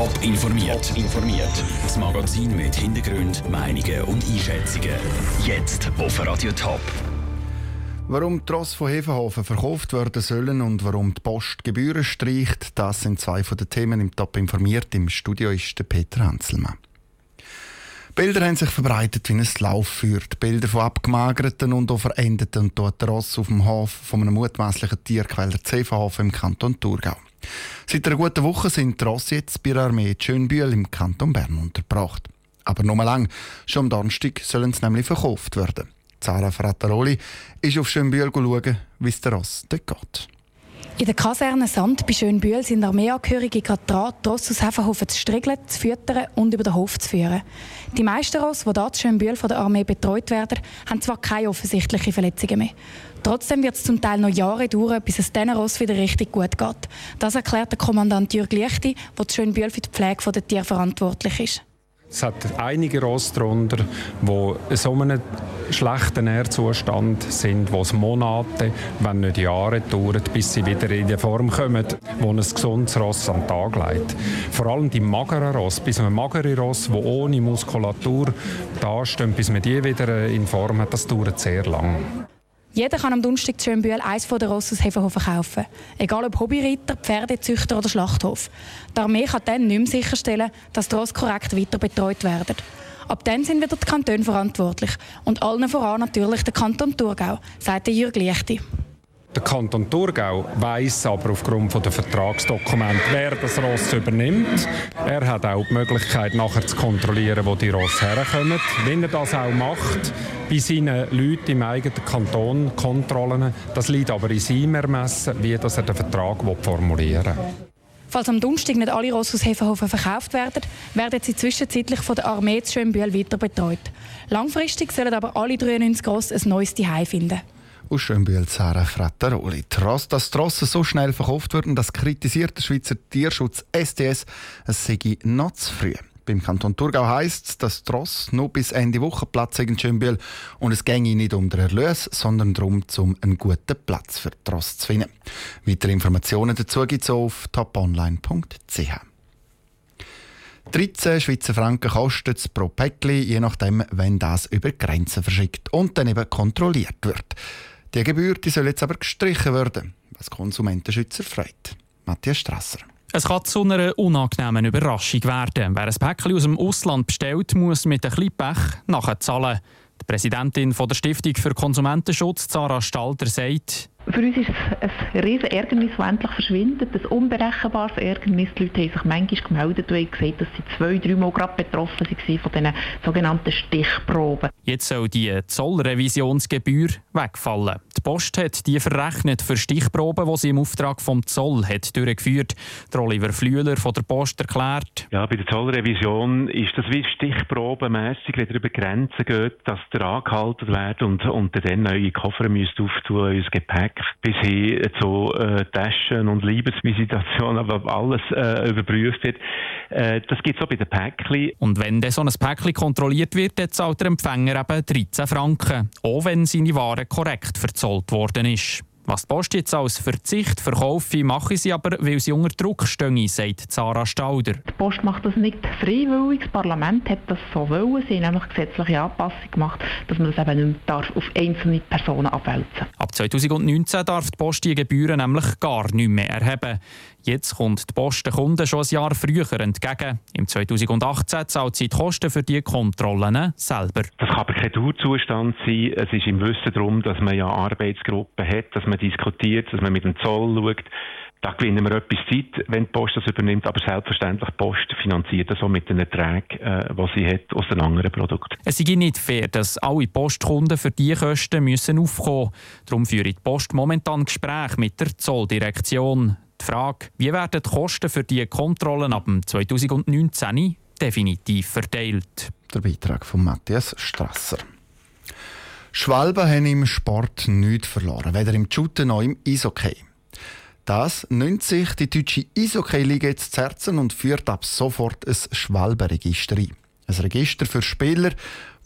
Top informiert. informiert. Das Magazin mit Hintergrund, Meinungen und Einschätzungen. Jetzt auf Radio Top. Warum die Ross von Hefenhofen verkauft werden sollen und warum die Post Gebühren streicht, das sind zwei von den Themen im Top informiert. Im Studio ist der Peter Hanselmann. Bilder haben sich verbreitet wie ein Lauffeuer. Bilder von abgemagerten und auch verendeten toten Ross auf dem Hof von einem mutmaßlichen Tierquäler Zevenhofen im Kanton Thurgau. Seit einer guten Woche sind die Ross jetzt bei der Armee Schönbühl im Kanton Bern untergebracht. Aber nur lang. Schon am Donnerstag sollen sie nämlich verkauft werden. Zara Frattaroli ist auf Schönbühl schauen, wie es der Ross dort geht. In der Kaserne Sand bei Schönbühl sind Armeeangehörige gerade dran, die Ross aus Hefenhofen zu striegeln, zu füttern und über den Hof zu führen. Die meisten Ross, die hier zu Schönbühl von der Armee betreut werden, haben zwar keine offensichtlichen Verletzungen mehr. Trotzdem wird es zum Teil noch Jahre dauern, bis es diesen Ross wieder richtig gut geht. Das erklärt der Kommandant Jürg Lichti, der Schönbühl für die Pflege der Tiere verantwortlich ist. Es hat einige Ross darunter, die in so einem schlechten Nährzustand sind, wo es Monate, wenn nicht Jahre dauert, bis sie wieder in die Form kommen, wo ein gesundes Ross an den Tag legt. Vor allem die mageren Ross, bis man magere Ross, die ohne Muskulatur dastehen, bis man die wieder in Form hat, das dauert sehr lang. Jeder kann am Donnerstag zu Schönbühl eines der Ross aus Hefenhofen kaufen. Egal ob Hobbyreiter, Pferdezüchter oder Schlachthof. Die Armee kann dann nicht mehr sicherstellen, dass die Ross korrekt weiter betreut werden. Ab dann sind wieder die Kantone verantwortlich. Und allen voran natürlich der Kanton Thurgau, sagt Jürg Lichti. Der Kanton Thurgau weiss aber aufgrund der Vertragsdokumente, wer das Ross übernimmt. Er hat auch die Möglichkeit, nachher zu kontrollieren, wo die Ross herkommen. Wenn er das auch macht, bei seinen Leuten im eigenen Kanton Kontrollen, das liegt aber in seinem Ermessen, wie das er den Vertrag formulieren will. Falls am Donnerstag nicht alle Ross aus Hefenhofen verkauft werden, werden sie zwischenzeitlich von der Armee zu Schönbühl weiter betreut. Langfristig sollen aber alle 93 Ross ein neues Zuhause finden aus Schönbühl Sarah Frattaroli. Trotz dass Trossen so schnell verkauft wurden, das kritisiert der Schweizer Tierschutz STS, es sei noch zu früh. Beim Kanton Thurgau heisst es, dass Tross nur bis Ende Woche Platz in Schönbühl und es ginge nicht um den Erlös, sondern darum, um einen guten Platz für Tross zu finden. Weitere Informationen dazu gibt es auf toponline.ch. 13 Schweizer Franken kostet es pro Päckchen, je nachdem, wenn das über Grenzen verschickt und dann eben kontrolliert wird. Die Gebühr die soll jetzt aber gestrichen werden, was Konsumentenschützer freut. Matthias Strasser. Es kann zu einer unangenehmen Überraschung werden. Wer ein Päckchen aus dem Ausland bestellt, muss mit ein bisschen Pech nachzahlen. Die Präsidentin der Stiftung für Konsumentenschutz, Sarah Stalter, sagt, für uns ist es ein riesen Ärgernis, das endlich verschwindet, ein unberechenbares Ärgernis. Die Leute haben sich manchmal gemeldet und haben gesagt, dass sie zwei, drei Mal gerade betroffen waren von diesen sogenannten Stichproben. Jetzt soll die Zollrevisionsgebühr wegfallen. Die Post hat die verrechnet für Stichproben, die sie im Auftrag vom Zoll hat durchgeführt. Der Oliver Flühler von der Post erklärt. Ja, bei der Zollrevision ist das wie stichprobenmässig, wenn es über Grenzen geht, dass der angehalten wird und, und dann neue Koffer müsst auftun, ins Gepäck bis hin zu äh, Taschen und Liebesvisitation, aber alles äh, überprüft wird. Äh, das gibt es auch bei den Päckchen. Und wenn dann so ein Päckchen kontrolliert wird, dann zahlt der Empfänger eben 13 Franken, auch wenn seine Ware korrekt verzollt worden ist. Was die Post jetzt als Verzicht verkaufe, mache sie aber, weil sie unter Druck stehen, sagt Sarah Stauder. Die Post macht das nicht freiwillig. Das Parlament hat das so wollen. Sie haben nämlich gesetzliche Anpassung gemacht, dass man das eben nicht mehr darf auf einzelne Personen abwälzen Ab 2019 darf die Post die Gebühren nämlich gar nicht mehr erheben. Jetzt kommt die Post den Kunden schon ein Jahr früher entgegen. Im 2018 zahlt sie die Kosten für die Kontrollen selber. Das kann aber kein Dauerzustand sein. Es ist im Wissen darum, dass man ja Arbeitsgruppen hat, dass man diskutiert, dass man mit dem Zoll schaut. Da gewinnen wir etwas Zeit, wenn die Post das übernimmt, aber selbstverständlich die Post finanziert das auch mit den Erträgen, äh, die sie hat aus den anderen Produkten. Es ist nicht fair, dass alle Postkunden für diese Kosten müssen aufkommen müssen. Darum führt die Post momentan Gespräche mit der Zolldirektion. Die Frage, wie werden die Kosten für die Kontrollen ab 2019 definitiv verteilt? Der Beitrag von Matthias Strasser. Schwalben haben im Sport nichts verloren, weder im Shooten noch im Eishockey. Das nimmt sich die deutsche Eishockey-Liga jetzt zu Herzen und führt ab sofort ein Schwalbenregister ein. Ein Register für Spieler,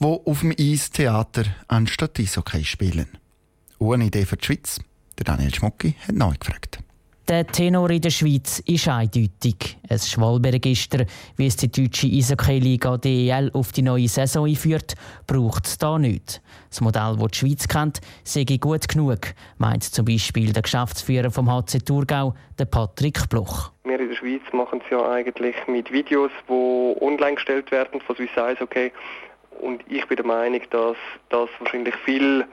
die auf dem Eistheater anstatt Eishockey spielen. Eine Idee für die Schweiz? Der Daniel Schmucki hat neu gefragt. Der Tenor in der Schweiz ist eindeutig. Ein Schwalberegister, wie es die deutsche Eishockey-Liga DEL auf die neue Saison einführt, braucht es da nicht. Das Modell, das die Schweiz kennt, sei gut genug, meint zum Beispiel der Geschäftsführer vom HC Thurgau, Patrick Bloch. Wir in der Schweiz machen es ja eigentlich mit Videos, die online gestellt werden von Swiss Eishockey. Und ich bin der Meinung, dass das wahrscheinlich viel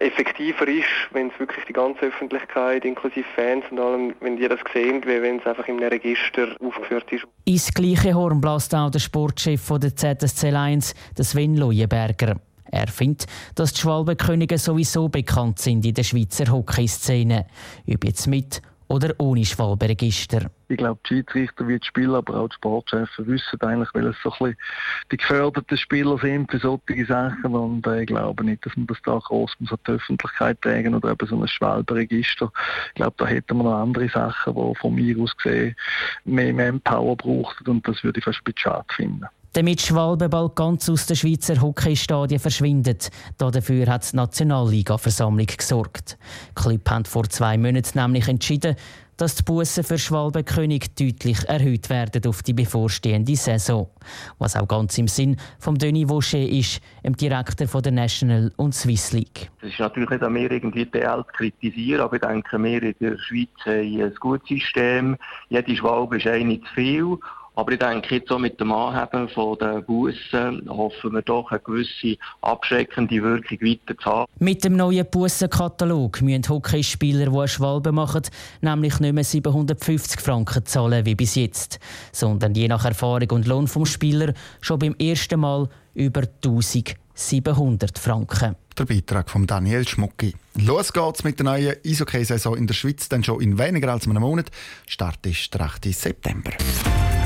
effektiver ist, wenn es wirklich die ganze Öffentlichkeit, inklusive Fans und allem, wenn die das sehen, wie wenn es einfach im Register aufgeführt ist. Ins gleiche Horn bläst auch der Sportchef von der ZSC Lions, Sven Leuenberger. Er findet, dass die Schwalbenkönige sowieso bekannt sind in der Schweizer Hockeyszene. Ob jetzt mit oder ohne Schwalberegister. Ich glaube, die Schiedsrichter wie die Spieler, aber auch die Sportchefs wissen eigentlich, weil es so ein bisschen die geförderten Spieler sind für solche Sachen und äh, ich glaube nicht, dass man das da groß muss an die Öffentlichkeit tragen oder eben so ein Schwalberegister. Ich glaube, da hätten wir noch andere Sachen, die von mir aus gesehen mehr Manpower brauchen und das würde ich fast ein bisschen schade finden damit Schwalbe bald ganz aus den Schweizer Hockeystadien verschwindet. Dafür hat die Nationalliga-Versammlung gesorgt. Die Club haben vor zwei Monaten nämlich entschieden, dass die Bussen für Schwalbenkönig deutlich erhöht werden auf die bevorstehende Saison. Was auch ganz im Sinn von Denis Vaucher ist, dem Direktor von der National und Swiss League. Es ist natürlich nicht an mir, irgendwie die DL zu kritisieren, aber ich denke, wir in der Schweiz haben ein gutes System. Jede Schwalbe ist eine zu viel. Aber ich denke, jetzt auch mit dem Anheben von den Bussen hoffen wir doch eine gewisse abschreckende Wirkung weiter zu haben. Mit dem neuen Bussenkatalog müssen Hockeyspieler, die eine Schwalbe machen, nämlich nicht mehr 750 Franken zahlen wie bis jetzt, sondern je nach Erfahrung und Lohn vom Spieler schon beim ersten Mal über 1700 Franken. Der Beitrag von Daniel Schmucki. Los geht's mit der neuen Eishockey-Saison in der Schweiz, dann schon in weniger als einem Monat. Start ist der 8. September.